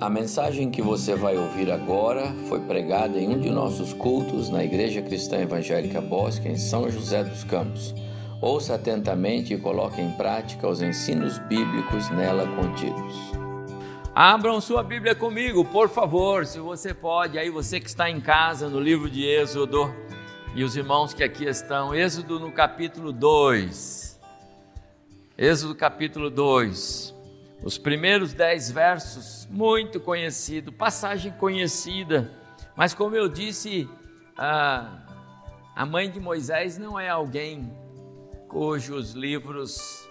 A mensagem que você vai ouvir agora foi pregada em um de nossos cultos na Igreja Cristã Evangélica Bosque, em São José dos Campos. Ouça atentamente e coloque em prática os ensinos bíblicos nela contidos. Abram sua Bíblia comigo, por favor, se você pode. Aí você que está em casa, no livro de Êxodo, e os irmãos que aqui estão, Êxodo no capítulo 2. Êxodo capítulo 2. Os primeiros dez versos, muito conhecido, passagem conhecida, mas como eu disse, a, a mãe de Moisés não é alguém cujos livros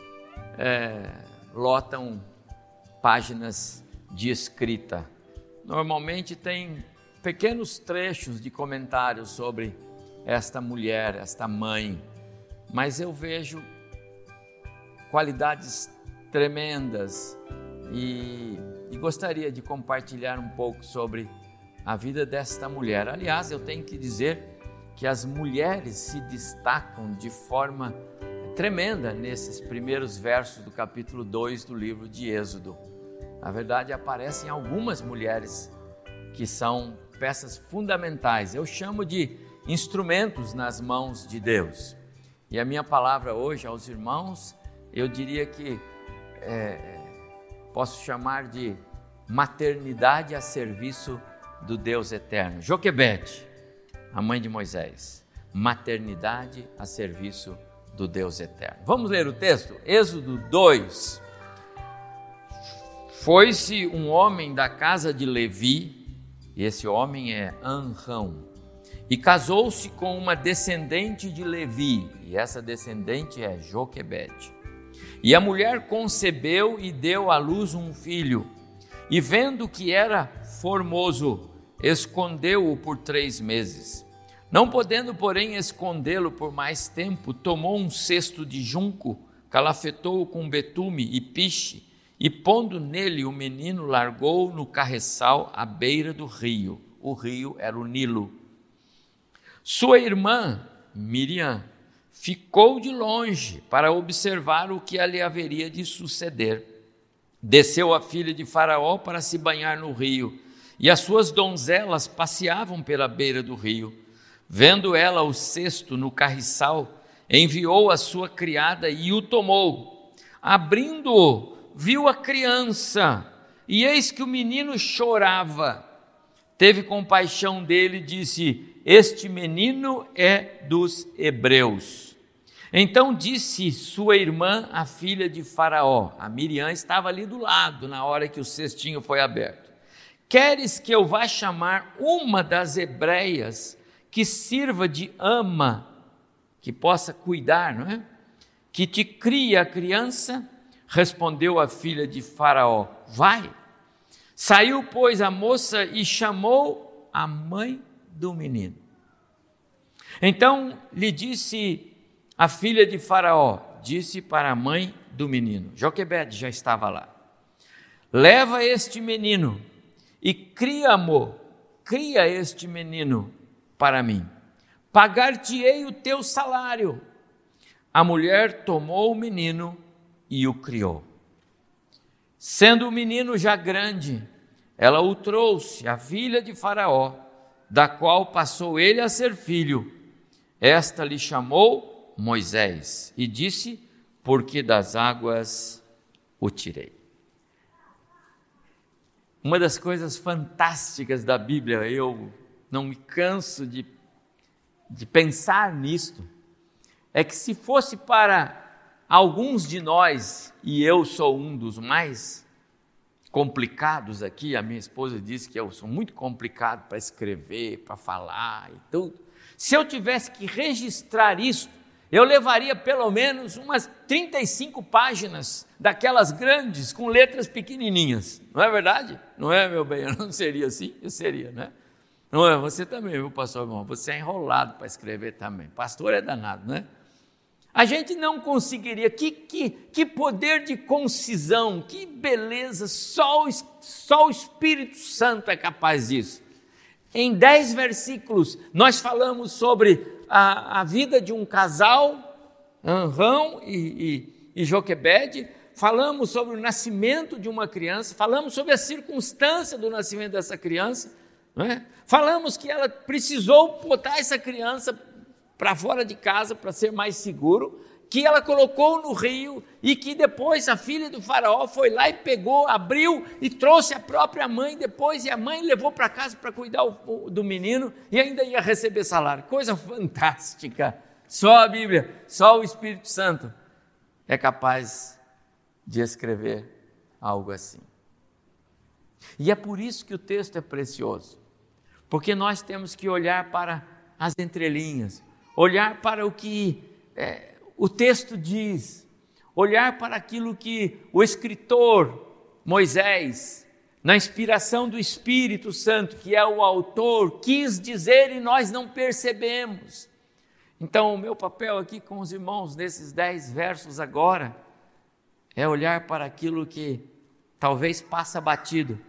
é, lotam páginas de escrita. Normalmente tem pequenos trechos de comentários sobre esta mulher, esta mãe, mas eu vejo qualidades tremendas e, e gostaria de compartilhar um pouco sobre a vida desta mulher. Aliás, eu tenho que dizer que as mulheres se destacam de forma tremenda nesses primeiros versos do capítulo 2 do livro de Êxodo. Na verdade, aparecem algumas mulheres que são peças fundamentais. Eu chamo de instrumentos nas mãos de Deus. E a minha palavra hoje aos irmãos, eu diria que é, posso chamar de maternidade a serviço do Deus eterno. Joquebede, a mãe de Moisés, maternidade a serviço do Deus eterno. Vamos ler o texto? Êxodo 2. Foi-se um homem da casa de Levi, e esse homem é Anrão, e casou-se com uma descendente de Levi, e essa descendente é Joquebede. E a mulher concebeu e deu à luz um filho, e vendo que era formoso, escondeu-o por três meses. Não podendo, porém, escondê-lo por mais tempo, tomou um cesto de junco, calafetou-o com betume e piche, e pondo nele o menino, largou no carreçal à beira do rio. O rio era o Nilo. Sua irmã, Miriam, ficou de longe para observar o que ali haveria de suceder. Desceu a filha de Faraó para se banhar no rio, e as suas donzelas passeavam pela beira do rio. Vendo ela o cesto no carriçal, enviou a sua criada e o tomou. Abrindo-o, viu a criança, e eis que o menino chorava. Teve compaixão dele e disse: Este menino é dos hebreus. Então disse sua irmã, a filha de Faraó, a Miriam estava ali do lado na hora que o cestinho foi aberto: Queres que eu vá chamar uma das hebreias que sirva de ama, que possa cuidar, não é? Que te cria a criança? Respondeu a filha de Faraó: Vai. Saiu, pois, a moça e chamou a mãe do menino. Então lhe disse a filha de Faraó disse para a mãe do menino, Joquebede já estava lá: Leva este menino e cria-mo, cria este menino para mim. Pagar-te-ei o teu salário. A mulher tomou o menino e o criou. Sendo o menino já grande, ela o trouxe à filha de Faraó, da qual passou ele a ser filho. Esta lhe chamou Moisés e disse: Porque das águas o tirei. Uma das coisas fantásticas da Bíblia, eu não me canso de, de pensar nisto, é que se fosse para alguns de nós, e eu sou um dos mais complicados aqui, a minha esposa disse que eu sou muito complicado para escrever, para falar e tudo. Se eu tivesse que registrar isso, eu levaria pelo menos umas 35 páginas daquelas grandes com letras pequenininhas. Não é verdade? Não é, meu bem? Eu não seria assim? Eu seria, né? Não é? Você também, viu, pastor irmão? Você é enrolado para escrever também. Pastor é danado, né? A gente não conseguiria. Que, que, que poder de concisão, que beleza, só o, só o Espírito Santo é capaz disso. Em dez versículos, nós falamos sobre a, a vida de um casal, Anrão e, e, e Joquebede, falamos sobre o nascimento de uma criança, falamos sobre a circunstância do nascimento dessa criança, é? falamos que ela precisou botar essa criança para fora de casa para ser mais seguro, que ela colocou no rio e que depois a filha do faraó foi lá e pegou, abriu e trouxe a própria mãe depois e a mãe levou para casa para cuidar do menino e ainda ia receber salário. Coisa fantástica. Só a Bíblia, só o Espírito Santo é capaz de escrever algo assim. E é por isso que o texto é precioso, porque nós temos que olhar para as entrelinhas, olhar para o que é, o texto diz, olhar para aquilo que o escritor Moisés, na inspiração do Espírito Santo, que é o autor, quis dizer e nós não percebemos. Então, o meu papel aqui com os irmãos, nesses dez versos agora, é olhar para aquilo que talvez passa batido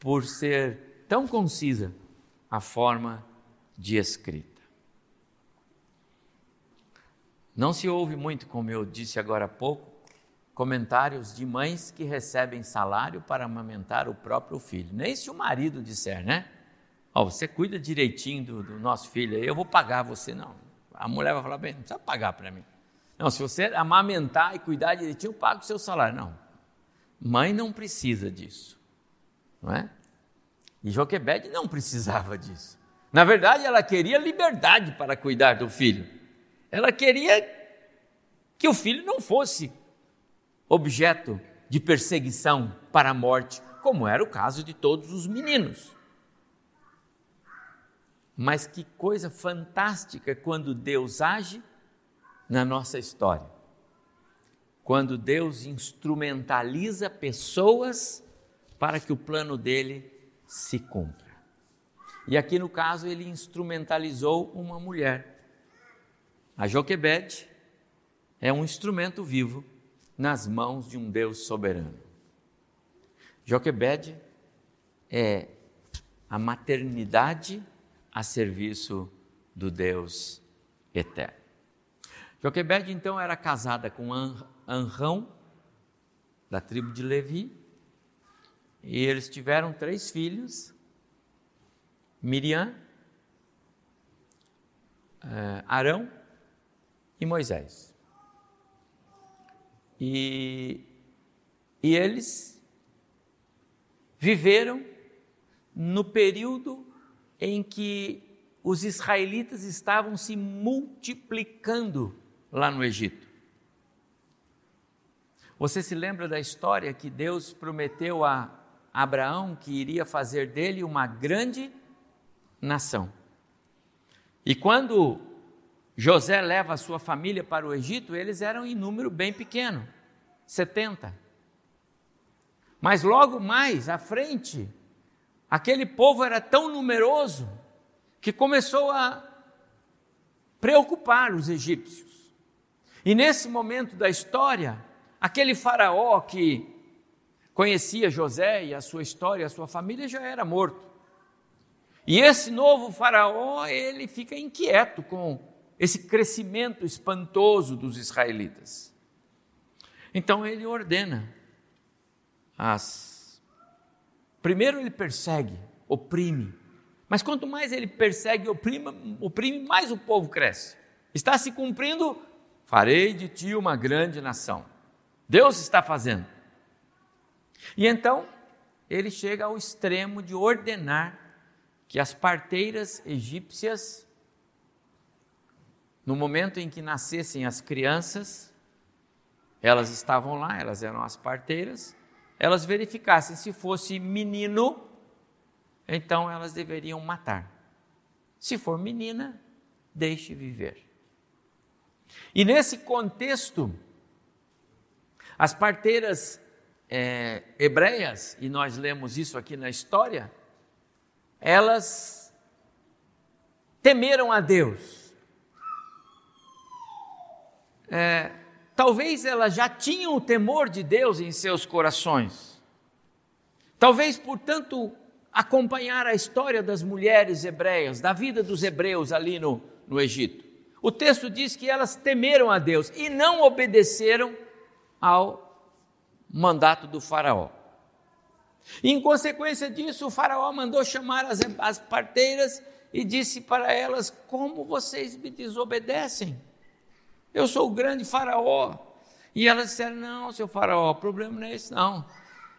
por ser tão concisa a forma de escrita. Não se ouve muito, como eu disse agora há pouco, comentários de mães que recebem salário para amamentar o próprio filho. Nem se o marido disser, né? Oh, você cuida direitinho do, do nosso filho, eu vou pagar você. Não, a mulher vai falar, bem, não precisa pagar para mim. Não, se você amamentar e cuidar direitinho, eu pago o seu salário. Não. Mãe não precisa disso. Não é? E Joquebede não precisava disso. Na verdade, ela queria liberdade para cuidar do filho. Ela queria que o filho não fosse objeto de perseguição para a morte, como era o caso de todos os meninos. Mas que coisa fantástica quando Deus age na nossa história. Quando Deus instrumentaliza pessoas para que o plano dele se cumpra. E aqui no caso ele instrumentalizou uma mulher. A Joquebede é um instrumento vivo nas mãos de um Deus soberano. Joquebede é a maternidade a serviço do Deus eterno. Joquebede então era casada com Anrão, da tribo de Levi, e eles tiveram três filhos: Miriam, eh, Arão e Moisés. E, e eles viveram no período em que os israelitas estavam se multiplicando lá no Egito. Você se lembra da história que Deus prometeu a Abraão que iria fazer dele uma grande nação. E quando José leva a sua família para o Egito, eles eram em número bem pequeno 70. Mas logo mais à frente, aquele povo era tão numeroso que começou a preocupar os egípcios. E nesse momento da história, aquele faraó que conhecia José e a sua história, a sua família já era morto. E esse novo faraó, ele fica inquieto com esse crescimento espantoso dos israelitas. Então ele ordena as Primeiro ele persegue, oprime. Mas quanto mais ele persegue e oprime, oprime, mais o povo cresce. Está se cumprindo farei de ti uma grande nação. Deus está fazendo. E então, ele chega ao extremo de ordenar que as parteiras egípcias, no momento em que nascessem as crianças, elas estavam lá, elas eram as parteiras, elas verificassem se fosse menino, então elas deveriam matar. Se for menina, deixe viver. E nesse contexto, as parteiras é, hebreias, e nós lemos isso aqui na história, elas temeram a Deus. É, talvez elas já tinham o temor de Deus em seus corações. Talvez, portanto, acompanhar a história das mulheres hebreias, da vida dos hebreus ali no, no Egito. O texto diz que elas temeram a Deus e não obedeceram ao mandato do Faraó. E, em consequência disso, o Faraó mandou chamar as, as parteiras e disse para elas: Como vocês me desobedecem? Eu sou o grande Faraó. E elas disseram: Não, seu Faraó, o problema não é esse, não.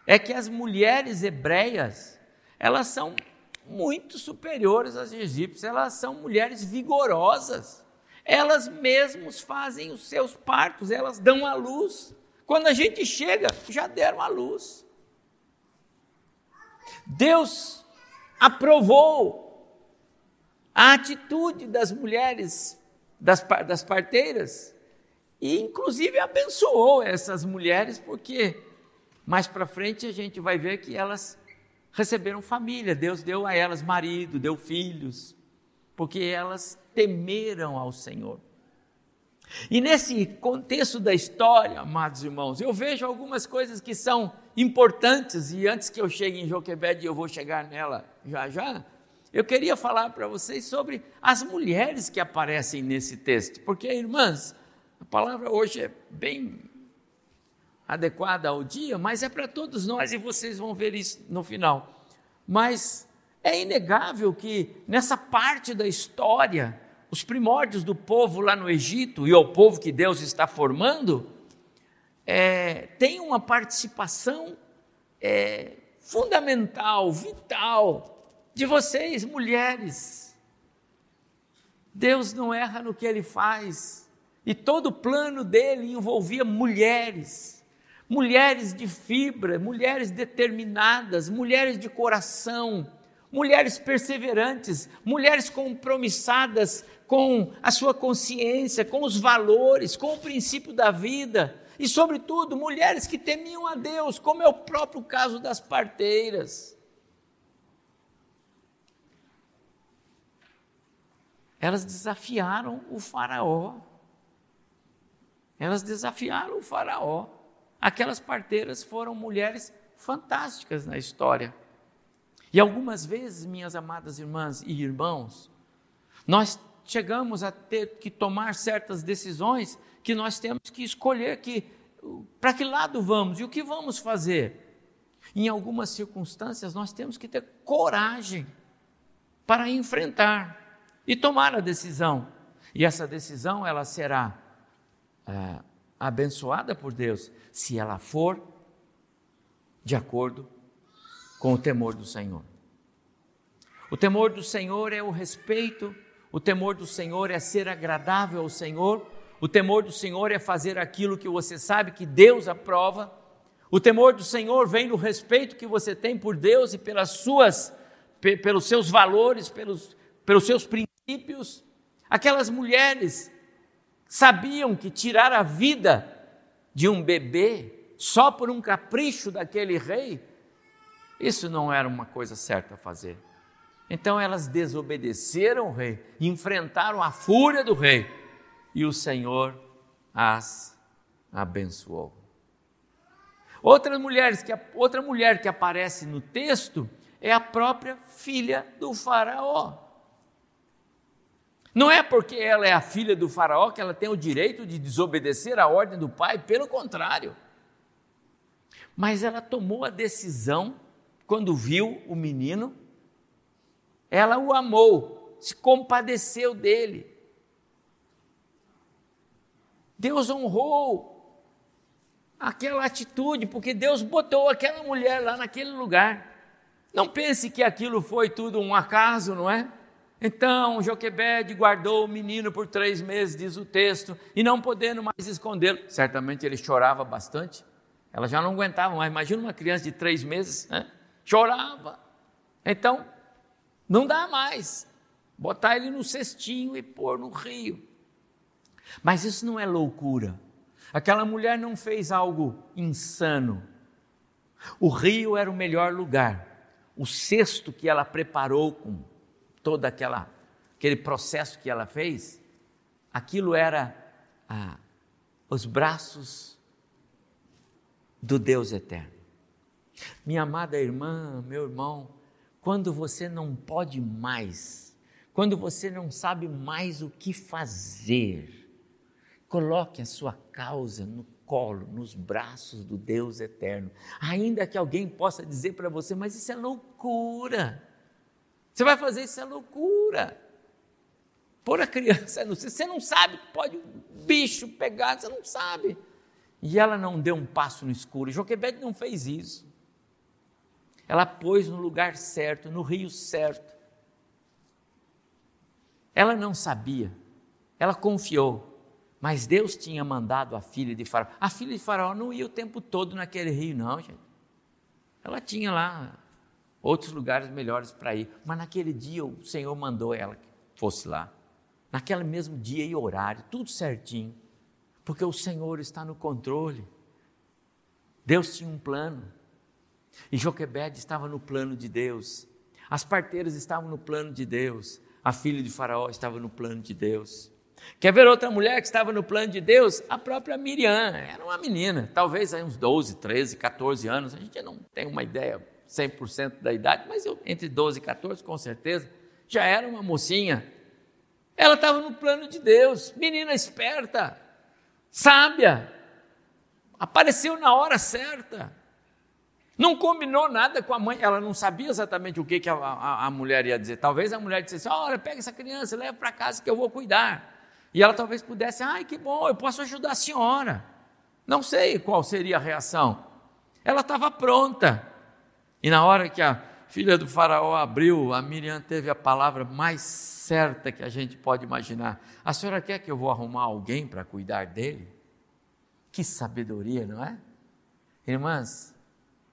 É que as mulheres hebreias, elas são muito superiores às egípcias, elas são mulheres vigorosas. Elas mesmas fazem os seus partos, elas dão a luz. Quando a gente chega, já deram a luz. Deus aprovou a atitude das mulheres, das, das parteiras, e inclusive abençoou essas mulheres, porque mais para frente a gente vai ver que elas receberam família, Deus deu a elas marido, deu filhos, porque elas temeram ao Senhor. E nesse contexto da história, amados irmãos, eu vejo algumas coisas que são importantes, e antes que eu chegue em Joquebed, eu vou chegar nela já já, eu queria falar para vocês sobre as mulheres que aparecem nesse texto, porque, irmãs, a palavra hoje é bem adequada ao dia, mas é para todos nós e vocês vão ver isso no final. Mas é inegável que nessa parte da história, os primórdios do povo lá no Egito e o povo que Deus está formando, é, tem uma participação é, fundamental, vital, de vocês, mulheres. Deus não erra no que ele faz, e todo o plano dele envolvia mulheres, mulheres de fibra, mulheres determinadas, mulheres de coração, mulheres perseverantes, mulheres compromissadas com a sua consciência, com os valores, com o princípio da vida, e, sobretudo, mulheres que temiam a Deus, como é o próprio caso das parteiras. Elas desafiaram o Faraó. Elas desafiaram o Faraó. Aquelas parteiras foram mulheres fantásticas na história. E algumas vezes, minhas amadas irmãs e irmãos, nós chegamos a ter que tomar certas decisões que nós temos que escolher que para que lado vamos e o que vamos fazer. Em algumas circunstâncias nós temos que ter coragem para enfrentar e tomar a decisão. E essa decisão ela será é, abençoada por Deus se ela for de acordo com o temor do Senhor. O temor do Senhor é o respeito, o temor do Senhor é ser agradável ao Senhor, o temor do Senhor é fazer aquilo que você sabe que Deus aprova. O temor do Senhor vem do respeito que você tem por Deus e pelas suas, pelos seus valores, pelos, pelos seus princípios. Aquelas mulheres sabiam que tirar a vida de um bebê só por um capricho daquele rei isso não era uma coisa certa a fazer. Então elas desobedeceram o rei, enfrentaram a fúria do rei, e o Senhor as abençoou. Outra mulher que, outra mulher que aparece no texto é a própria filha do Faraó. Não é porque ela é a filha do Faraó que ela tem o direito de desobedecer a ordem do pai, pelo contrário. Mas ela tomou a decisão quando viu o menino, ela o amou, se compadeceu dele. Deus honrou aquela atitude, porque Deus botou aquela mulher lá naquele lugar. Não pense que aquilo foi tudo um acaso, não é? Então Joquebed guardou o menino por três meses, diz o texto, e não podendo mais escondê-lo. Certamente ele chorava bastante. Ela já não aguentava mais. Imagina uma criança de três meses, né? chorava. Então, não dá mais botar ele no cestinho e pôr no rio. Mas isso não é loucura. Aquela mulher não fez algo insano. O rio era o melhor lugar. O cesto que ela preparou com todo aquela, aquele processo que ela fez, aquilo era ah, os braços do Deus eterno. Minha amada irmã, meu irmão, quando você não pode mais, quando você não sabe mais o que fazer, coloque a sua causa no colo, nos braços do Deus eterno. Ainda que alguém possa dizer para você, mas isso é loucura. Você vai fazer isso é loucura. Pôr a criança no você não sabe, pode um bicho pegar, você não sabe. E ela não deu um passo no escuro. Joquebede não fez isso. Ela pôs no lugar certo, no rio certo. Ela não sabia, ela confiou. Mas Deus tinha mandado a filha de Faraó. A filha de Faraó não ia o tempo todo naquele rio, não, gente. Ela tinha lá outros lugares melhores para ir. Mas naquele dia o Senhor mandou ela que fosse lá. Naquele mesmo dia e horário, tudo certinho. Porque o Senhor está no controle. Deus tinha um plano. E Joquebede estava no plano de Deus. As parteiras estavam no plano de Deus. A filha de Faraó estava no plano de Deus. Quer ver outra mulher que estava no plano de Deus? A própria Miriam, era uma menina, talvez aí uns 12, 13, 14 anos, a gente não tem uma ideia 100% da idade, mas eu, entre 12 e 14, com certeza, já era uma mocinha. Ela estava no plano de Deus, menina esperta, sábia, apareceu na hora certa. Não combinou nada com a mãe, ela não sabia exatamente o que, que a, a, a mulher ia dizer. Talvez a mulher dissesse: Olha, pega essa criança, leva para casa que eu vou cuidar. E ela talvez pudesse, ai que bom, eu posso ajudar a senhora. Não sei qual seria a reação. Ela estava pronta. E na hora que a filha do faraó abriu, a Miriam teve a palavra mais certa que a gente pode imaginar. A senhora quer que eu vou arrumar alguém para cuidar dele? Que sabedoria, não é? Irmãs,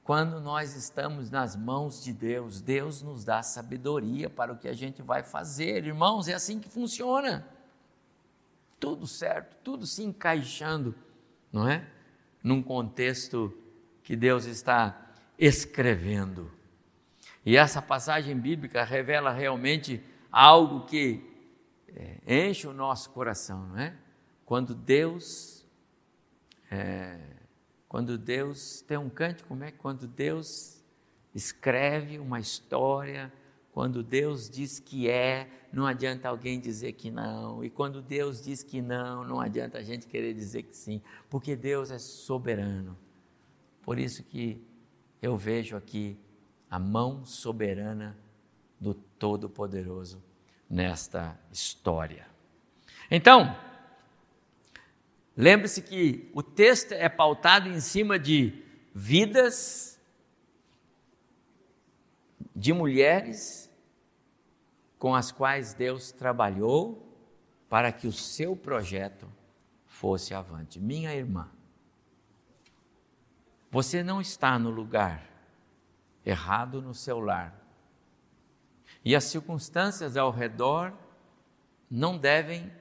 quando nós estamos nas mãos de Deus, Deus nos dá sabedoria para o que a gente vai fazer. Irmãos, é assim que funciona tudo certo, tudo se encaixando, não é? Num contexto que Deus está escrevendo. E essa passagem bíblica revela realmente algo que é, enche o nosso coração, não é? Quando Deus, é, quando Deus tem um cântico, como é? Quando Deus escreve uma história quando Deus diz que é, não adianta alguém dizer que não. E quando Deus diz que não, não adianta a gente querer dizer que sim, porque Deus é soberano. Por isso que eu vejo aqui a mão soberana do Todo-Poderoso nesta história. Então, lembre-se que o texto é pautado em cima de vidas de mulheres com as quais Deus trabalhou para que o seu projeto fosse avante. Minha irmã, você não está no lugar errado no seu lar. E as circunstâncias ao redor não devem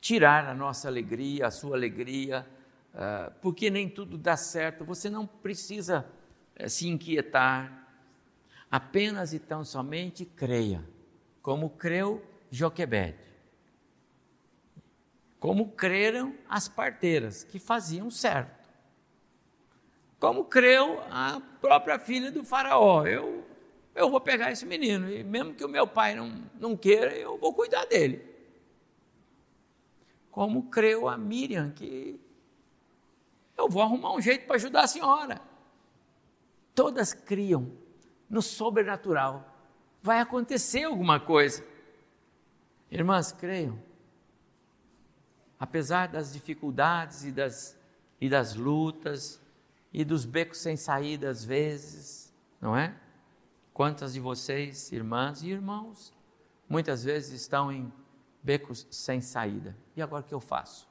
tirar a nossa alegria, a sua alegria, ah, porque nem tudo dá certo. Você não precisa eh, se inquietar Apenas e tão somente creia, como creu Joquebede. Como creram as parteiras, que faziam certo. Como creu a própria filha do faraó. Eu, eu vou pegar esse menino, e mesmo que o meu pai não, não queira, eu vou cuidar dele. Como creu a Miriam, que eu vou arrumar um jeito para ajudar a senhora. Todas criam no sobrenatural. Vai acontecer alguma coisa. Irmãs, creiam. Apesar das dificuldades e das, e das lutas e dos becos sem saída às vezes, não é? Quantas de vocês, irmãs e irmãos, muitas vezes estão em becos sem saída. E agora o que eu faço?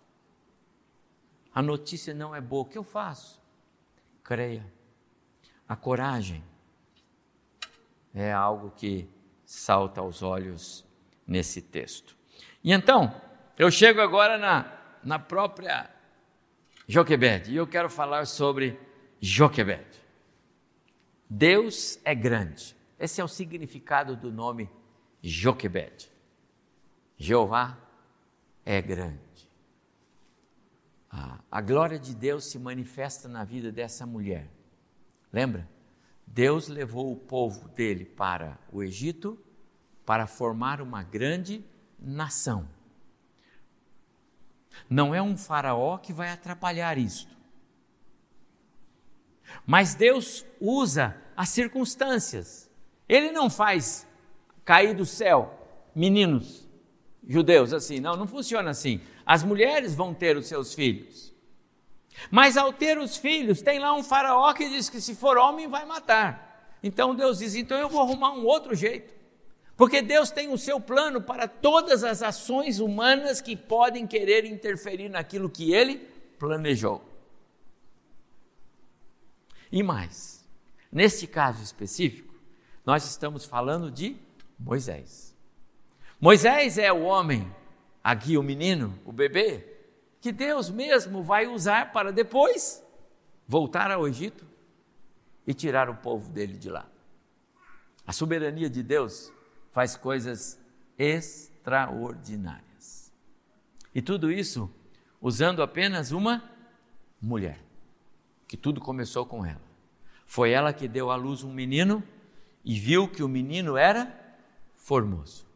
A notícia não é boa, o que eu faço? Creia. A coragem é algo que salta aos olhos nesse texto. E então, eu chego agora na, na própria Joquebede, e eu quero falar sobre Joquebede. Deus é grande. Esse é o significado do nome Joquebede. Jeová é grande. A, a glória de Deus se manifesta na vida dessa mulher. Lembra? Deus levou o povo dele para o Egito para formar uma grande nação. Não é um faraó que vai atrapalhar isto. Mas Deus usa as circunstâncias. Ele não faz cair do céu meninos judeus assim. Não, não funciona assim. As mulheres vão ter os seus filhos. Mas ao ter os filhos, tem lá um faraó que diz que se for homem vai matar. Então Deus diz: então eu vou arrumar um outro jeito. Porque Deus tem o seu plano para todas as ações humanas que podem querer interferir naquilo que ele planejou. E mais, neste caso específico, nós estamos falando de Moisés. Moisés é o homem, aqui o menino, o bebê, que Deus mesmo vai usar para depois voltar ao Egito e tirar o povo dele de lá. A soberania de Deus faz coisas extraordinárias. E tudo isso usando apenas uma mulher que tudo começou com ela. Foi ela que deu à luz um menino e viu que o menino era formoso.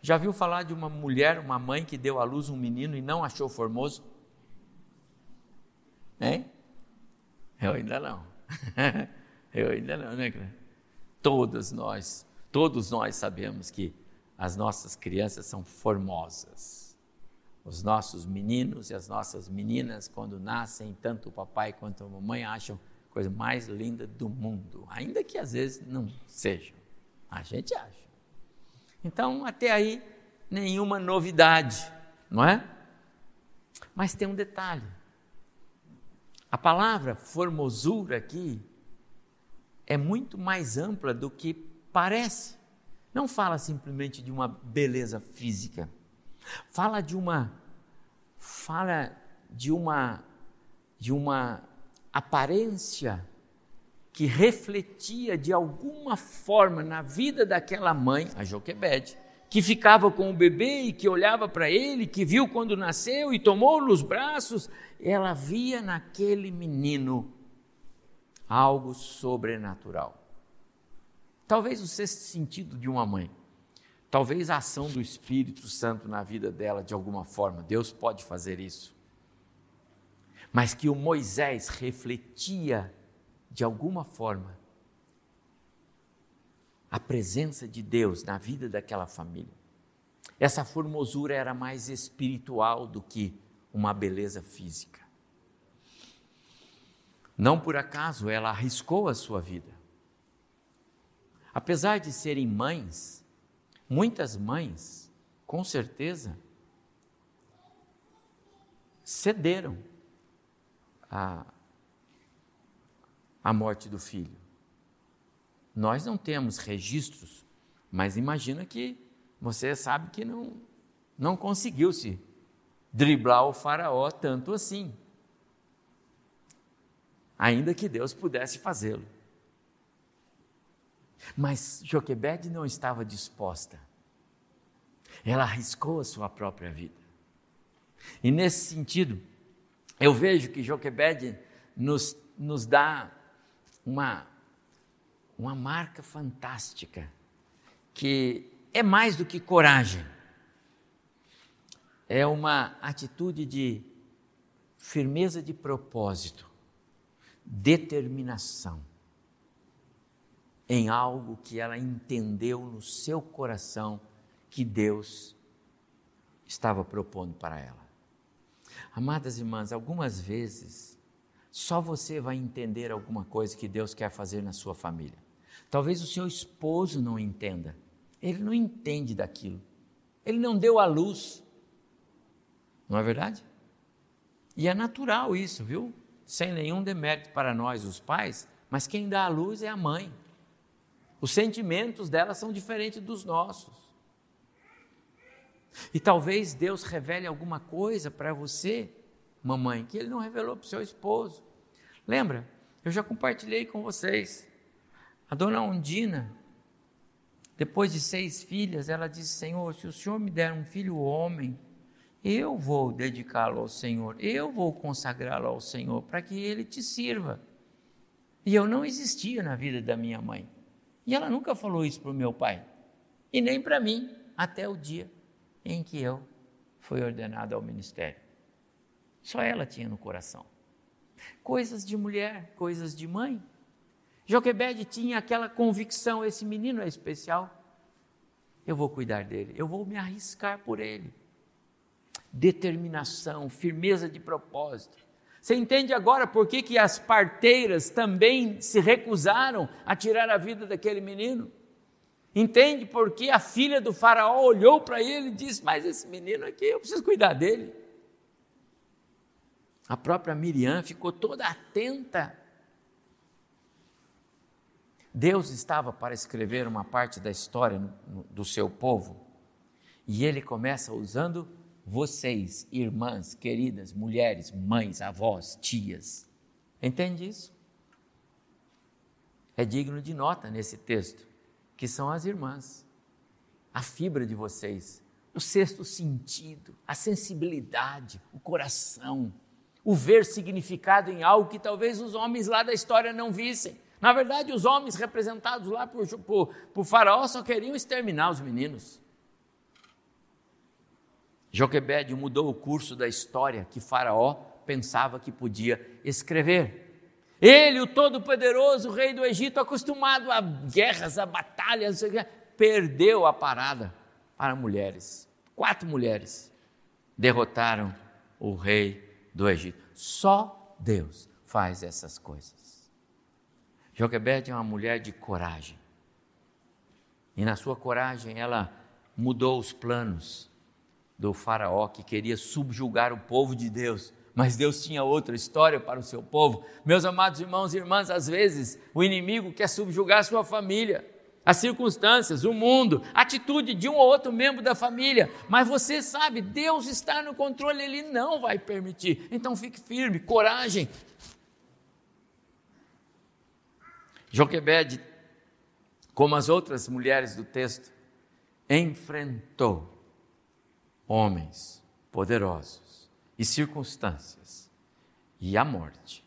Já viu falar de uma mulher, uma mãe que deu à luz um menino e não achou formoso? Hein? Eu ainda não. Eu ainda não, né? Todas nós, todos nós sabemos que as nossas crianças são formosas. Os nossos meninos e as nossas meninas, quando nascem, tanto o papai quanto a mamãe acham a coisa mais linda do mundo, ainda que às vezes não sejam. A gente acha. Então, até aí, nenhuma novidade, não é? Mas tem um detalhe. A palavra formosura aqui é muito mais ampla do que parece. Não fala simplesmente de uma beleza física Fala de uma fala de uma de uma aparência que refletia de alguma forma na vida daquela mãe, a Joquebede, que ficava com o bebê e que olhava para ele, que viu quando nasceu e tomou nos braços, ela via naquele menino algo sobrenatural. Talvez o sexto sentido de uma mãe. Talvez a ação do Espírito Santo na vida dela, de alguma forma, Deus pode fazer isso. Mas que o Moisés refletia, de alguma forma, a presença de Deus na vida daquela família. Essa formosura era mais espiritual do que uma beleza física. Não por acaso ela arriscou a sua vida. Apesar de serem mães, Muitas mães, com certeza, cederam à, à morte do filho. Nós não temos registros, mas imagina que você sabe que não, não conseguiu se driblar o faraó tanto assim. Ainda que Deus pudesse fazê-lo. Mas Joquebede não estava disposta. Ela arriscou a sua própria vida. E nesse sentido, eu vejo que Joquebede nos, nos dá uma, uma marca fantástica, que é mais do que coragem, é uma atitude de firmeza de propósito, determinação em algo que ela entendeu no seu coração que Deus estava propondo para ela. Amadas irmãs, algumas vezes só você vai entender alguma coisa que Deus quer fazer na sua família. Talvez o seu esposo não entenda. Ele não entende daquilo. Ele não deu a luz. Não é verdade? E é natural isso, viu? Sem nenhum demérito para nós, os pais, mas quem dá a luz é a mãe. Os sentimentos dela são diferentes dos nossos. E talvez Deus revele alguma coisa para você, mamãe, que Ele não revelou para o seu esposo. Lembra? Eu já compartilhei com vocês. A dona Ondina, depois de seis filhas, ela disse: Senhor, se o Senhor me der um filho homem, eu vou dedicá-lo ao Senhor, eu vou consagrá-lo ao Senhor, para que ele te sirva. E eu não existia na vida da minha mãe. E ela nunca falou isso para o meu pai, e nem para mim, até o dia em que eu foi ordenada ao ministério. Só ela tinha no coração. Coisas de mulher, coisas de mãe. Joquebede tinha aquela convicção: esse menino é especial, eu vou cuidar dele, eu vou me arriscar por ele. Determinação, firmeza de propósito. Você entende agora por que, que as parteiras também se recusaram a tirar a vida daquele menino? Entende por que a filha do faraó olhou para ele e disse: Mas esse menino aqui, eu preciso cuidar dele. A própria Miriam ficou toda atenta. Deus estava para escrever uma parte da história do seu povo e ele começa usando vocês, irmãs, queridas, mulheres, mães, avós, tias. Entende isso? É digno de nota nesse texto que são as irmãs, a fibra de vocês, o sexto sentido, a sensibilidade, o coração, o ver significado em algo que talvez os homens lá da história não vissem. Na verdade, os homens representados lá por, por, por Faraó só queriam exterminar os meninos. Joquebed mudou o curso da história que Faraó pensava que podia escrever. Ele, o todo-poderoso rei do Egito, acostumado a guerras, a batalhas, perdeu a parada para mulheres. Quatro mulheres derrotaram o rei do Egito. Só Deus faz essas coisas. Joquebede é uma mulher de coragem. E na sua coragem ela mudou os planos do faraó que queria subjugar o povo de Deus mas Deus tinha outra história para o seu povo. Meus amados irmãos e irmãs, às vezes o inimigo quer subjugar a sua família, as circunstâncias, o mundo, a atitude de um ou outro membro da família, mas você sabe, Deus está no controle, Ele não vai permitir. Então fique firme, coragem. Joquebede, como as outras mulheres do texto, enfrentou homens poderosos e circunstâncias e a morte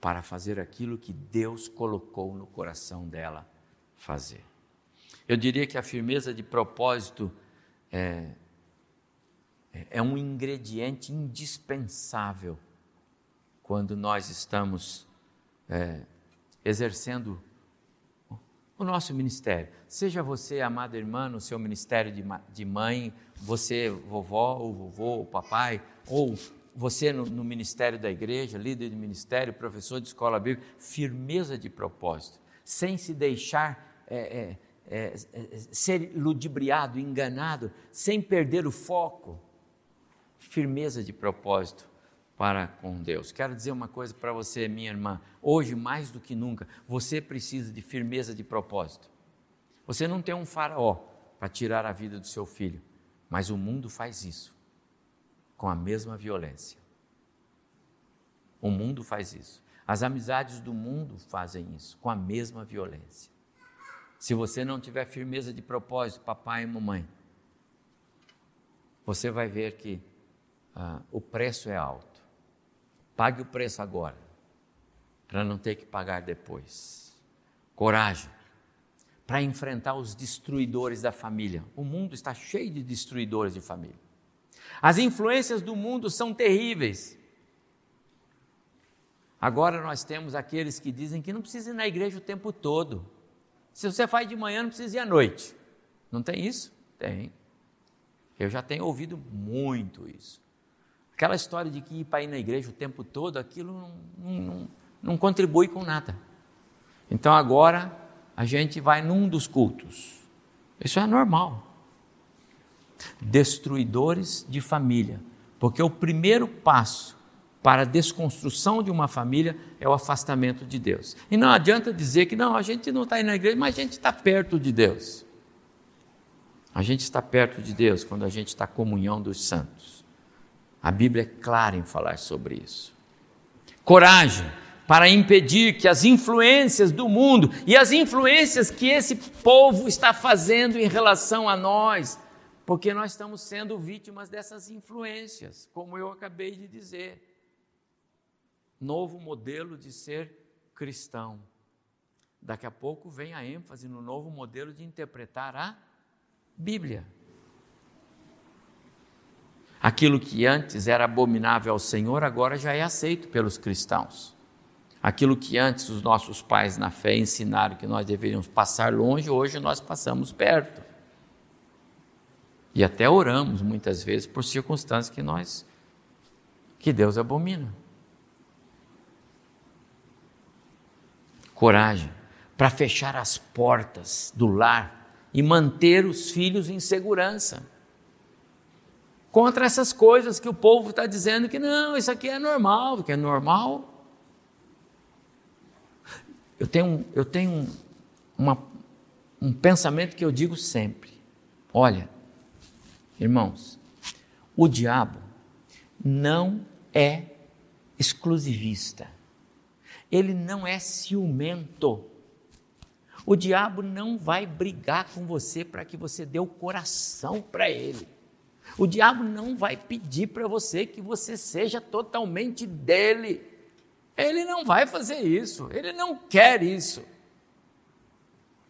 para fazer aquilo que Deus colocou no coração dela fazer. Eu diria que a firmeza de propósito é, é um ingrediente indispensável quando nós estamos é, exercendo o nosso ministério. Seja você, amada irmã, no seu ministério de, de mãe, você, vovó, ou vovô, ou papai, ou você no, no, ministério da igreja, líder de ministério, professor de escola bíblica, firmeza de propósito, sem se deixar é, é, é, é ser ludibriado, enganado, sem perder o foco. Firmeza de propósito para com Deus. Quero dizer uma coisa para você, minha irmã. Hoje, mais do que nunca, você precisa de firmeza de propósito. Você não tem um faraó para tirar a vida do seu filho, mas o mundo faz isso com a mesma violência. O mundo faz isso. As amizades do mundo fazem isso com a mesma violência. Se você não tiver firmeza de propósito, papai e mamãe, você vai ver que ah, o preço é alto. Pague o preço agora, para não ter que pagar depois. Coragem para enfrentar os destruidores da família. O mundo está cheio de destruidores de família. As influências do mundo são terríveis. Agora nós temos aqueles que dizem que não precisa ir na igreja o tempo todo. Se você faz de manhã, não precisa ir à noite. Não tem isso? Tem. Eu já tenho ouvido muito isso. Aquela história de que ir para ir na igreja o tempo todo, aquilo não, não, não contribui com nada. Então agora a gente vai num dos cultos. Isso é normal. Destruidores de família. Porque o primeiro passo para a desconstrução de uma família é o afastamento de Deus. E não adianta dizer que não, a gente não está indo na igreja, mas a gente está perto de Deus. A gente está perto de Deus quando a gente está comunhão dos santos. A Bíblia é clara em falar sobre isso. Coragem para impedir que as influências do mundo e as influências que esse povo está fazendo em relação a nós, porque nós estamos sendo vítimas dessas influências, como eu acabei de dizer. Novo modelo de ser cristão. Daqui a pouco vem a ênfase no novo modelo de interpretar a Bíblia. Aquilo que antes era abominável ao Senhor, agora já é aceito pelos cristãos. Aquilo que antes os nossos pais na fé ensinaram que nós deveríamos passar longe, hoje nós passamos perto. E até oramos muitas vezes por circunstâncias que nós que Deus abomina. Coragem para fechar as portas do lar e manter os filhos em segurança contra essas coisas que o povo está dizendo que não, isso aqui é normal, que é normal. Eu tenho, eu tenho uma, um pensamento que eu digo sempre: olha, irmãos, o diabo não é exclusivista, ele não é ciumento. O diabo não vai brigar com você para que você dê o coração para ele. O diabo não vai pedir para você que você seja totalmente dele. Ele não vai fazer isso, ele não quer isso.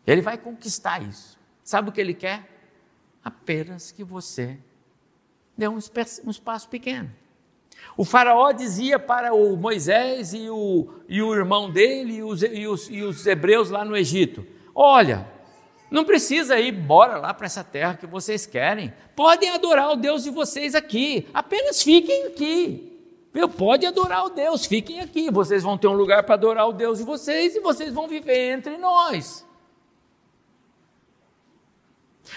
Ele vai conquistar isso. Sabe o que ele quer? Apenas que você dê um espaço pequeno. O faraó dizia para o Moisés e o, e o irmão dele e os, e, os, e os hebreus lá no Egito: Olha, não precisa ir embora lá para essa terra que vocês querem. Podem adorar o Deus de vocês aqui. Apenas fiquem aqui. Viu? Pode adorar o Deus, fiquem aqui. Vocês vão ter um lugar para adorar o Deus de vocês e vocês vão viver entre nós.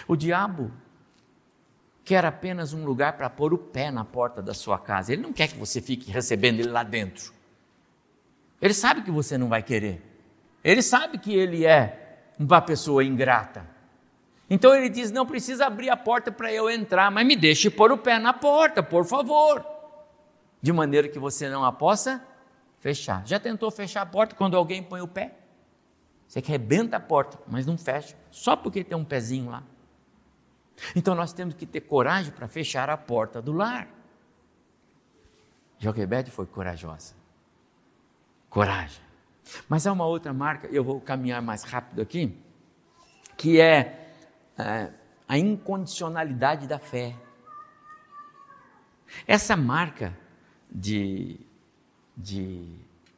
O diabo quer apenas um lugar para pôr o pé na porta da sua casa. Ele não quer que você fique recebendo ele lá dentro. Ele sabe que você não vai querer. Ele sabe que ele é uma pessoa ingrata. Então ele diz: não precisa abrir a porta para eu entrar, mas me deixe pôr o pé na porta, por favor. De maneira que você não a possa fechar. Já tentou fechar a porta quando alguém põe o pé? Você arrebenta a porta, mas não fecha, só porque tem um pezinho lá. Então nós temos que ter coragem para fechar a porta do lar. Joquebede foi corajosa. Coragem. Mas há uma outra marca, eu vou caminhar mais rápido aqui, que é, é a incondicionalidade da fé. Essa marca de, de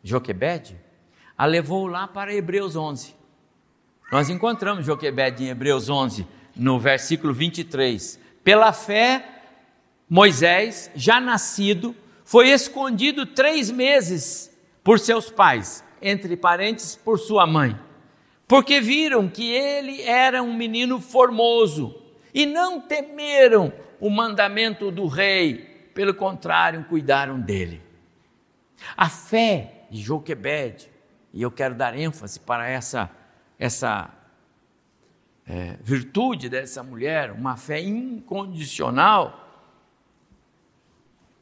Joquebede a levou lá para Hebreus 11. Nós encontramos Joquebede em Hebreus 11, no versículo 23. Pela fé, Moisés, já nascido, foi escondido três meses por seus pais entre parênteses, por sua mãe, porque viram que ele era um menino formoso e não temeram o mandamento do rei, pelo contrário, cuidaram dele. A fé de Joquebed, e eu quero dar ênfase para essa, essa é, virtude dessa mulher, uma fé incondicional,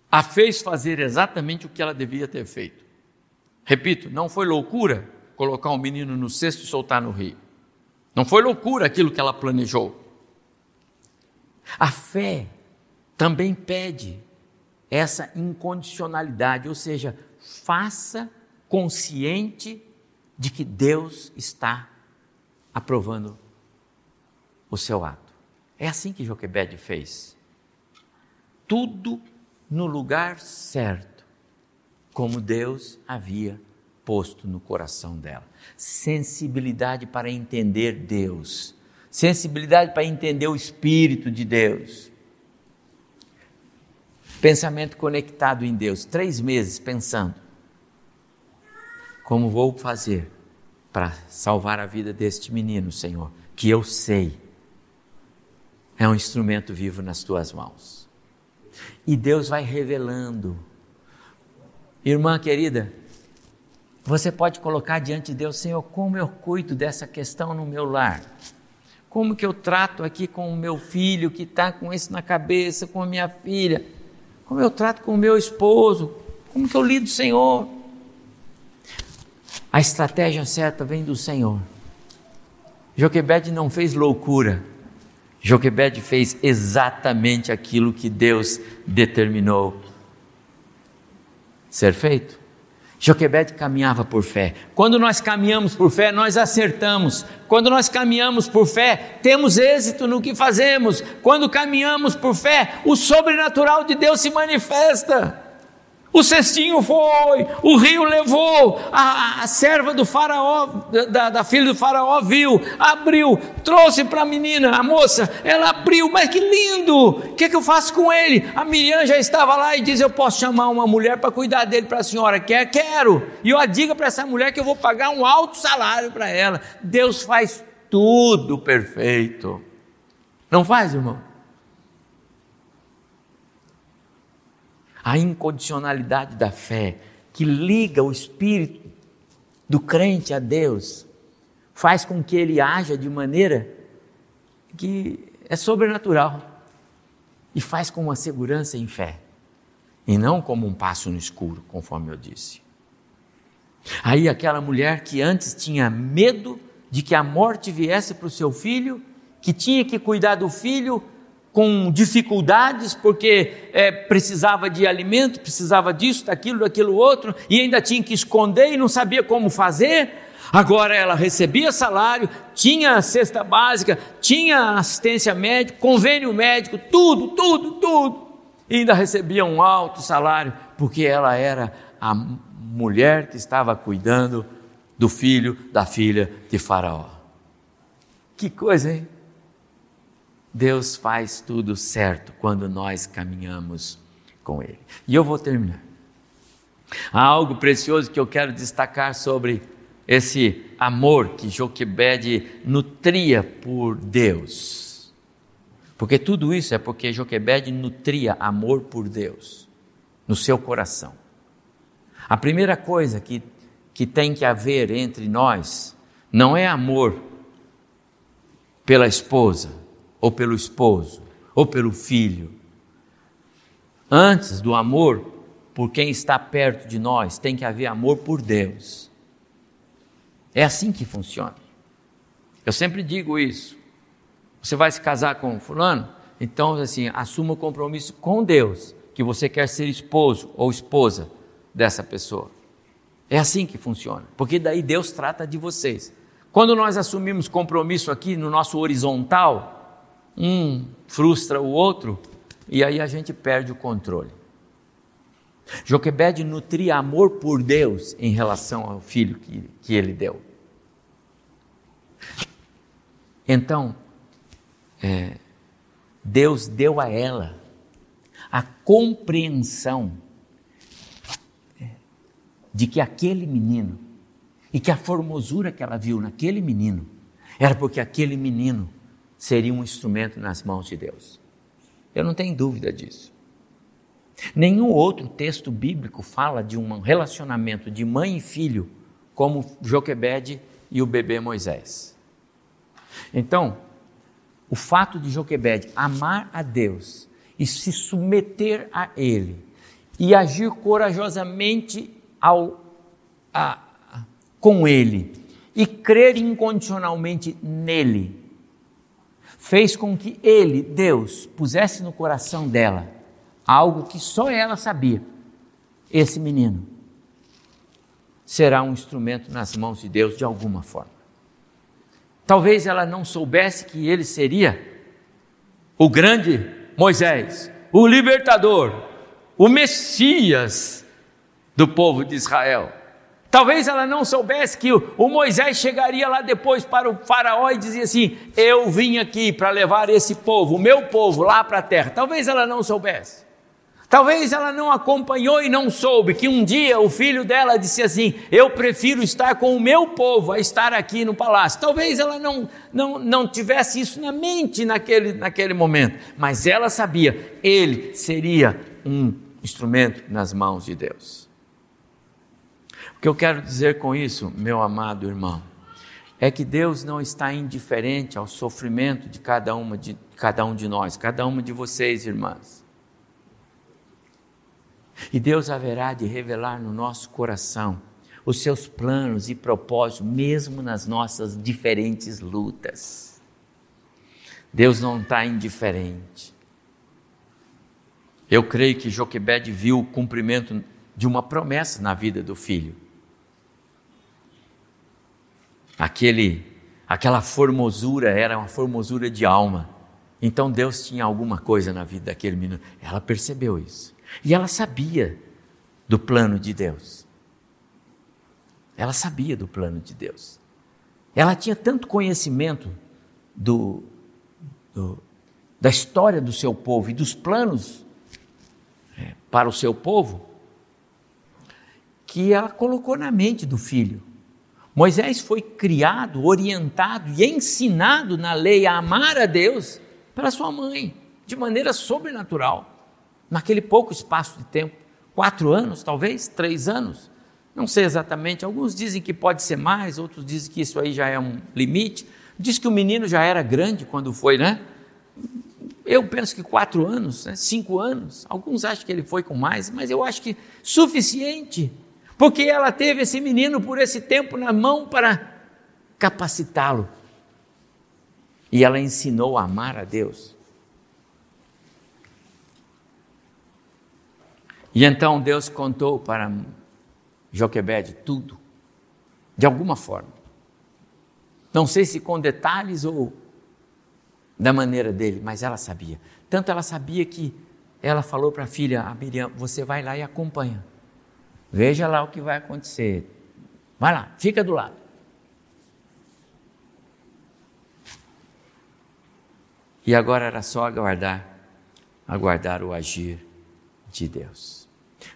a fez fazer exatamente o que ela devia ter feito. Repito, não foi loucura colocar um menino no cesto e soltar no rio. Não foi loucura aquilo que ela planejou. A fé também pede essa incondicionalidade, ou seja, faça consciente de que Deus está aprovando o seu ato. É assim que Joquebede fez. Tudo no lugar certo como Deus havia posto no coração dela. Sensibilidade para entender Deus, sensibilidade para entender o Espírito de Deus. Pensamento conectado em Deus, três meses pensando. Como vou fazer para salvar a vida deste menino, Senhor, que eu sei é um instrumento vivo nas tuas mãos. E Deus vai revelando Irmã querida, você pode colocar diante de Deus, Senhor, como eu cuido dessa questão no meu lar? Como que eu trato aqui com o meu filho que está com isso na cabeça, com a minha filha? Como eu trato com o meu esposo? Como que eu lido, Senhor? A estratégia certa vem do Senhor. Joquebede não fez loucura. Joquebede fez exatamente aquilo que Deus determinou ser feito. Joquebede caminhava por fé. Quando nós caminhamos por fé, nós acertamos. Quando nós caminhamos por fé, temos êxito no que fazemos. Quando caminhamos por fé, o sobrenatural de Deus se manifesta. O cestinho foi, o rio levou, a, a serva do faraó, da, da, filha do faraó viu, abriu, trouxe para a menina, a moça, ela abriu, mas que lindo, o que, é que eu faço com ele? A Miriam já estava lá e diz, eu posso chamar uma mulher para cuidar dele para a senhora, quer? Quero, e eu diga para essa mulher que eu vou pagar um alto salário para ela, Deus faz tudo perfeito, não faz irmão? A incondicionalidade da fé, que liga o espírito do crente a Deus, faz com que ele haja de maneira que é sobrenatural e faz com uma segurança em fé, e não como um passo no escuro, conforme eu disse. Aí aquela mulher que antes tinha medo de que a morte viesse para o seu filho, que tinha que cuidar do filho, com dificuldades, porque é, precisava de alimento, precisava disso, daquilo, daquilo outro, e ainda tinha que esconder e não sabia como fazer. Agora ela recebia salário, tinha cesta básica, tinha assistência médica, convênio médico, tudo, tudo, tudo. E ainda recebia um alto salário, porque ela era a mulher que estava cuidando do filho da filha de Faraó. Que coisa, hein? Deus faz tudo certo quando nós caminhamos com Ele. E eu vou terminar. Há algo precioso que eu quero destacar sobre esse amor que Joquebede nutria por Deus. Porque tudo isso é porque Joquebede nutria amor por Deus no seu coração. A primeira coisa que, que tem que haver entre nós não é amor pela esposa, ou pelo esposo, ou pelo filho. Antes do amor por quem está perto de nós, tem que haver amor por Deus. É assim que funciona. Eu sempre digo isso. Você vai se casar com fulano? Então, assim, assuma o compromisso com Deus que você quer ser esposo ou esposa dessa pessoa. É assim que funciona, porque daí Deus trata de vocês. Quando nós assumimos compromisso aqui no nosso horizontal, um frustra o outro e aí a gente perde o controle. Joquebed nutria amor por Deus em relação ao filho que, que ele deu. Então, é, Deus deu a ela a compreensão de que aquele menino e que a formosura que ela viu naquele menino era porque aquele menino seria um instrumento nas mãos de Deus. Eu não tenho dúvida disso. Nenhum outro texto bíblico fala de um relacionamento de mãe e filho como Joquebede e o bebê Moisés. Então, o fato de Joquebede amar a Deus e se submeter a Ele e agir corajosamente ao, a, com Ele e crer incondicionalmente nele fez com que ele, Deus, pusesse no coração dela algo que só ela sabia. Esse menino será um instrumento nas mãos de Deus de alguma forma. Talvez ela não soubesse que ele seria o grande Moisés, o libertador, o Messias do povo de Israel. Talvez ela não soubesse que o Moisés chegaria lá depois para o Faraó e dizia assim: Eu vim aqui para levar esse povo, o meu povo, lá para a terra. Talvez ela não soubesse. Talvez ela não acompanhou e não soube que um dia o filho dela disse assim: Eu prefiro estar com o meu povo a estar aqui no palácio. Talvez ela não, não, não tivesse isso na mente naquele, naquele momento, mas ela sabia, ele seria um instrumento nas mãos de Deus. O que eu quero dizer com isso, meu amado irmão, é que Deus não está indiferente ao sofrimento de cada uma de cada um de nós, cada uma de vocês, irmãs. E Deus haverá de revelar no nosso coração os seus planos e propósitos, mesmo nas nossas diferentes lutas. Deus não está indiferente. Eu creio que Joquebed viu o cumprimento de uma promessa na vida do filho. Aquele, aquela formosura era uma formosura de alma. Então Deus tinha alguma coisa na vida daquele menino. Ela percebeu isso. E ela sabia do plano de Deus. Ela sabia do plano de Deus. Ela tinha tanto conhecimento do, do, da história do seu povo e dos planos é, para o seu povo, que ela colocou na mente do filho. Moisés foi criado, orientado e ensinado na lei a amar a Deus pela sua mãe, de maneira sobrenatural, naquele pouco espaço de tempo quatro anos, talvez, três anos, não sei exatamente. Alguns dizem que pode ser mais, outros dizem que isso aí já é um limite. Diz que o menino já era grande quando foi, né? Eu penso que quatro anos, né? cinco anos. Alguns acham que ele foi com mais, mas eu acho que suficiente, porque ela teve esse menino por esse tempo na mão para capacitá-lo. E ela ensinou a amar a Deus. E então Deus contou para Joquebede tudo, de alguma forma. Não sei se com detalhes ou da maneira dele, mas ela sabia. Tanto ela sabia que ela falou para a filha, a Miriam, você vai lá e acompanha. Veja lá o que vai acontecer. Vai lá, fica do lado. E agora era só aguardar, aguardar o agir de Deus.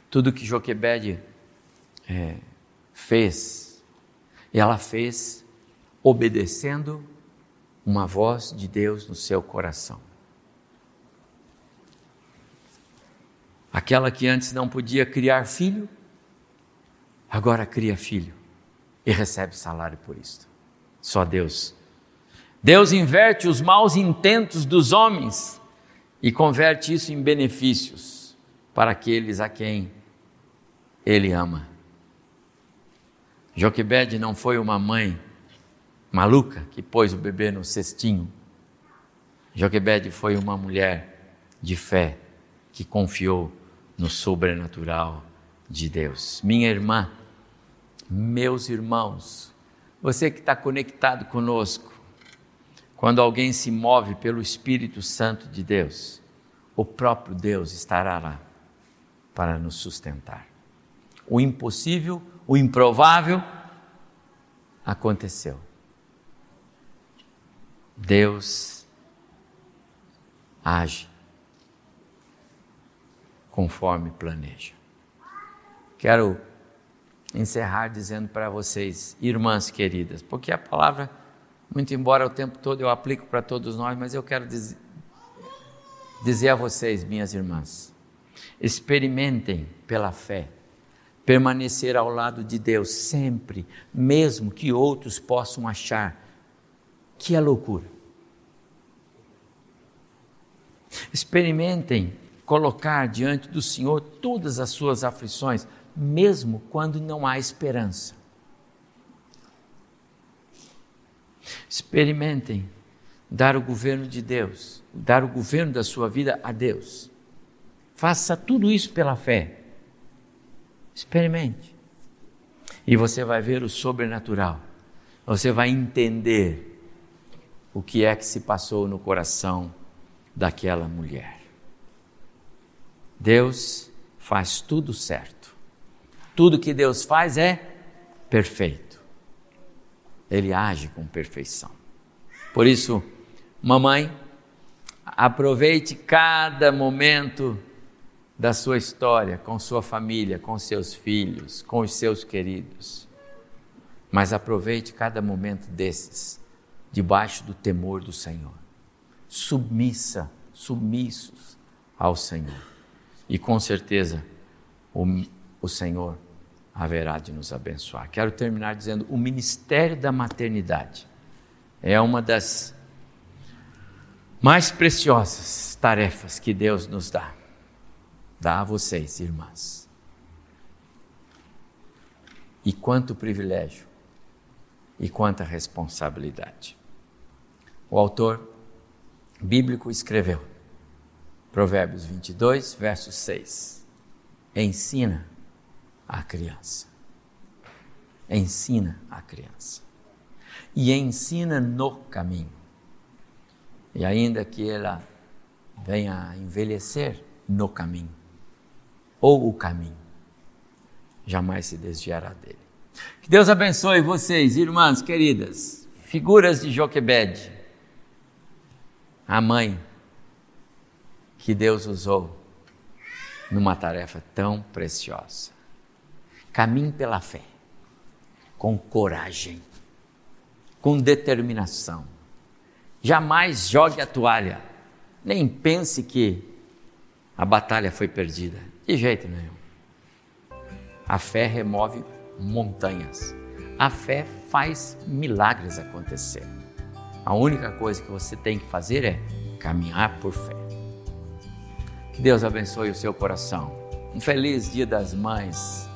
Tudo que Joquebede é, fez, ela fez obedecendo uma voz de Deus no seu coração. Aquela que antes não podia criar filho, agora cria filho e recebe salário por isso. Só Deus. Deus inverte os maus intentos dos homens e converte isso em benefícios para aqueles a quem Ele ama. Joquebede não foi uma mãe maluca que pôs o bebê no cestinho. Joquebede foi uma mulher de fé que confiou no sobrenatural de Deus. Minha irmã, meus irmãos, você que está conectado conosco, quando alguém se move pelo Espírito Santo de Deus, o próprio Deus estará lá para nos sustentar. O impossível, o improvável aconteceu. Deus age conforme planeja. Quero encerrar dizendo para vocês, irmãs queridas, porque a palavra, muito embora o tempo todo eu aplico para todos nós, mas eu quero dizer, dizer a vocês, minhas irmãs, experimentem pela fé permanecer ao lado de Deus sempre, mesmo que outros possam achar que é loucura. Experimentem colocar diante do Senhor todas as suas aflições, mesmo quando não há esperança. Experimentem dar o governo de Deus, dar o governo da sua vida a Deus. Faça tudo isso pela fé. Experimente. E você vai ver o sobrenatural. Você vai entender o que é que se passou no coração daquela mulher. Deus faz tudo certo. Tudo que Deus faz é perfeito. Ele age com perfeição. Por isso, mamãe, aproveite cada momento da sua história com sua família, com seus filhos, com os seus queridos. Mas aproveite cada momento desses debaixo do temor do Senhor, submissa, submissos ao Senhor. E com certeza o, o Senhor haverá de nos abençoar. Quero terminar dizendo: o ministério da maternidade é uma das mais preciosas tarefas que Deus nos dá. Dá a vocês, irmãs. E quanto privilégio e quanta responsabilidade o autor bíblico escreveu. Provérbios 22, verso 6. Ensina a criança. Ensina a criança. E ensina no caminho. E ainda que ela venha a envelhecer no caminho, ou o caminho, jamais se desviará dele. Que Deus abençoe vocês, irmãs queridas, figuras de Joquebed, a mãe que Deus usou numa tarefa tão preciosa. Caminhe pela fé, com coragem, com determinação. Jamais jogue a toalha, nem pense que a batalha foi perdida. De jeito nenhum. A fé remove montanhas. A fé faz milagres acontecer. A única coisa que você tem que fazer é caminhar por fé. Que Deus abençoe o seu coração. Um feliz Dia das Mães